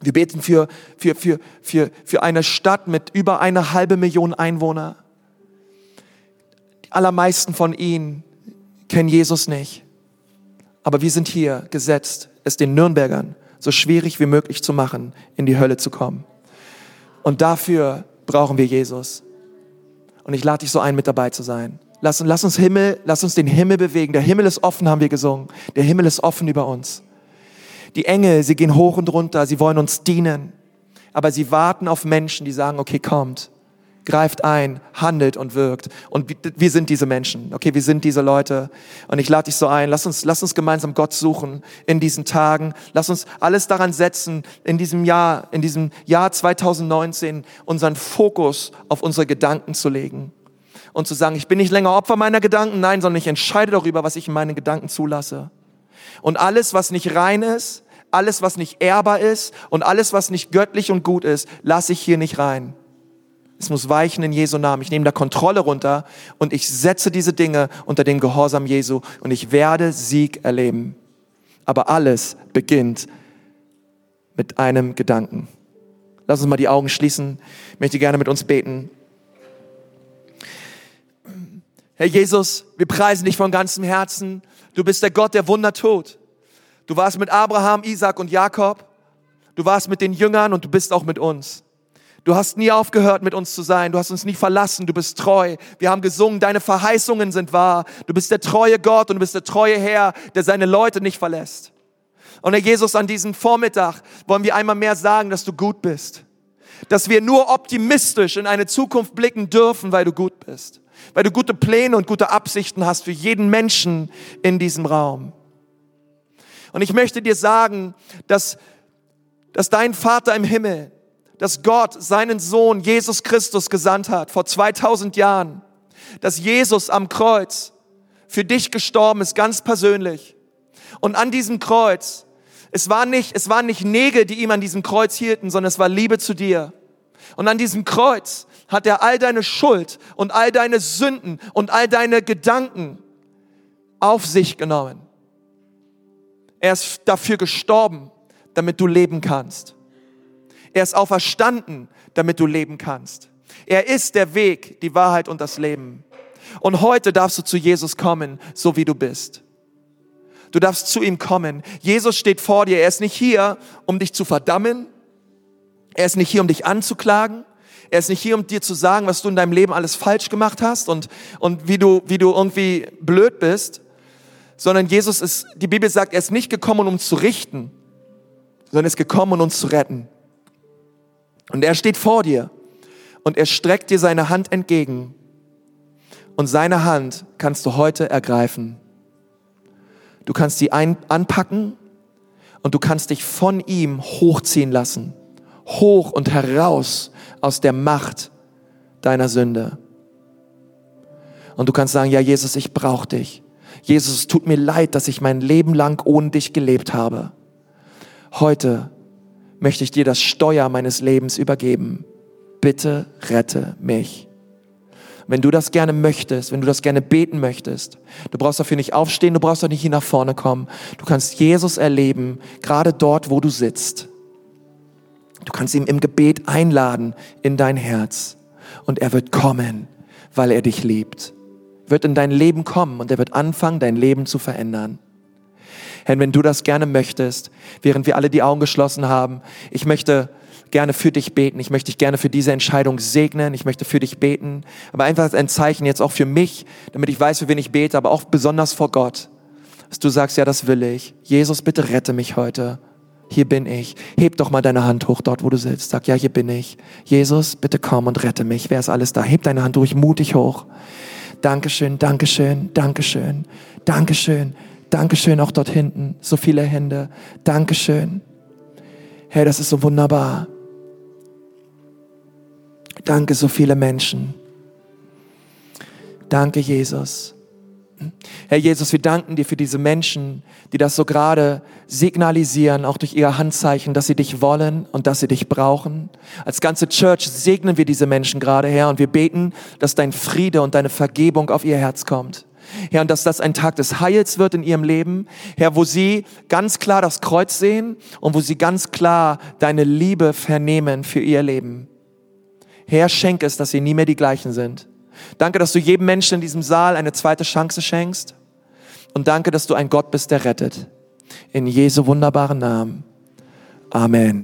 wir beten für, für, für, für, für eine Stadt mit über eine halbe Million Einwohner. Die allermeisten von ihnen kennen Jesus nicht. Aber wir sind hier gesetzt, es den Nürnbergern so schwierig wie möglich zu machen, in die Hölle zu kommen. Und dafür brauchen wir Jesus. Und ich lade dich so ein, mit dabei zu sein. Lass, lass uns Himmel, lass uns den Himmel bewegen. Der Himmel ist offen, haben wir gesungen. Der Himmel ist offen über uns. Die Engel, sie gehen hoch und runter, sie wollen uns dienen. Aber sie warten auf Menschen, die sagen, okay, kommt greift ein, handelt und wirkt. Und wir sind diese Menschen, okay, wir sind diese Leute. Und ich lade dich so ein, lass uns, lass uns gemeinsam Gott suchen in diesen Tagen. Lass uns alles daran setzen, in diesem Jahr, in diesem Jahr 2019 unseren Fokus auf unsere Gedanken zu legen. Und zu sagen, ich bin nicht länger Opfer meiner Gedanken, nein, sondern ich entscheide darüber, was ich in meine Gedanken zulasse. Und alles, was nicht rein ist, alles, was nicht ehrbar ist und alles, was nicht göttlich und gut ist, lasse ich hier nicht rein. Es muss weichen in Jesu Namen. Ich nehme da Kontrolle runter und ich setze diese Dinge unter den Gehorsam Jesu und ich werde Sieg erleben. Aber alles beginnt mit einem Gedanken. Lass uns mal die Augen schließen. Ich möchte gerne mit uns beten. Herr Jesus, wir preisen dich von ganzem Herzen. Du bist der Gott, der Wunder tut. Du warst mit Abraham, Isaac und Jakob. Du warst mit den Jüngern und du bist auch mit uns. Du hast nie aufgehört, mit uns zu sein. Du hast uns nie verlassen. Du bist treu. Wir haben gesungen, deine Verheißungen sind wahr. Du bist der treue Gott und du bist der treue Herr, der seine Leute nicht verlässt. Und Herr Jesus, an diesem Vormittag wollen wir einmal mehr sagen, dass du gut bist. Dass wir nur optimistisch in eine Zukunft blicken dürfen, weil du gut bist. Weil du gute Pläne und gute Absichten hast für jeden Menschen in diesem Raum. Und ich möchte dir sagen, dass, dass dein Vater im Himmel, dass Gott seinen Sohn Jesus Christus gesandt hat vor 2000 Jahren, dass Jesus am Kreuz für dich gestorben ist, ganz persönlich. Und an diesem Kreuz, es waren nicht, es waren nicht Nägel, die ihm an diesem Kreuz hielten, sondern es war Liebe zu dir. Und an diesem Kreuz hat er all deine Schuld und all deine Sünden und all deine Gedanken auf sich genommen. Er ist dafür gestorben, damit du leben kannst. Er ist auferstanden, damit du leben kannst. Er ist der Weg, die Wahrheit und das Leben. Und heute darfst du zu Jesus kommen, so wie du bist. Du darfst zu ihm kommen. Jesus steht vor dir. Er ist nicht hier, um dich zu verdammen. Er ist nicht hier, um dich anzuklagen. Er ist nicht hier, um dir zu sagen, was du in deinem Leben alles falsch gemacht hast und, und wie, du, wie du irgendwie blöd bist. Sondern Jesus ist, die Bibel sagt, er ist nicht gekommen, um zu richten, sondern er ist gekommen, um uns zu retten. Und er steht vor dir und er streckt dir seine Hand entgegen. Und seine Hand kannst du heute ergreifen. Du kannst sie ein, anpacken und du kannst dich von ihm hochziehen lassen. Hoch und heraus aus der Macht deiner Sünde. Und du kannst sagen, ja Jesus, ich brauche dich. Jesus, es tut mir leid, dass ich mein Leben lang ohne dich gelebt habe. Heute möchte ich dir das Steuer meines Lebens übergeben. Bitte rette mich. Wenn du das gerne möchtest, wenn du das gerne beten möchtest, du brauchst dafür nicht aufstehen, du brauchst auch nicht hier nach vorne kommen. Du kannst Jesus erleben, gerade dort, wo du sitzt. Du kannst ihn im Gebet einladen in dein Herz und er wird kommen, weil er dich liebt. Wird in dein Leben kommen und er wird anfangen, dein Leben zu verändern. Herr, wenn du das gerne möchtest, während wir alle die Augen geschlossen haben, ich möchte gerne für dich beten. Ich möchte dich gerne für diese Entscheidung segnen. Ich möchte für dich beten. Aber einfach ein Zeichen jetzt auch für mich, damit ich weiß, für wen ich bete, aber auch besonders vor Gott. Dass du sagst, ja, das will ich. Jesus, bitte rette mich heute. Hier bin ich. Heb doch mal deine Hand hoch dort, wo du sitzt. Sag, ja, hier bin ich. Jesus, bitte komm und rette mich. Wer ist alles da? Heb deine Hand ruhig mutig hoch. Dankeschön, Dankeschön, Dankeschön, Dankeschön. Dankeschön auch dort hinten, so viele Hände. Dankeschön. Herr, das ist so wunderbar. Danke, so viele Menschen. Danke, Jesus. Herr Jesus, wir danken dir für diese Menschen, die das so gerade signalisieren, auch durch ihre Handzeichen, dass sie dich wollen und dass sie dich brauchen. Als ganze Church segnen wir diese Menschen gerade, Herr, und wir beten, dass dein Friede und deine Vergebung auf ihr Herz kommt. Herr, und dass das ein Tag des Heils wird in ihrem Leben. Herr, wo sie ganz klar das Kreuz sehen und wo sie ganz klar deine Liebe vernehmen für ihr Leben. Herr, schenk es, dass sie nie mehr die gleichen sind. Danke, dass du jedem Menschen in diesem Saal eine zweite Chance schenkst. und danke, dass du ein Gott bist, der rettet. In Jesu wunderbaren Namen. Amen.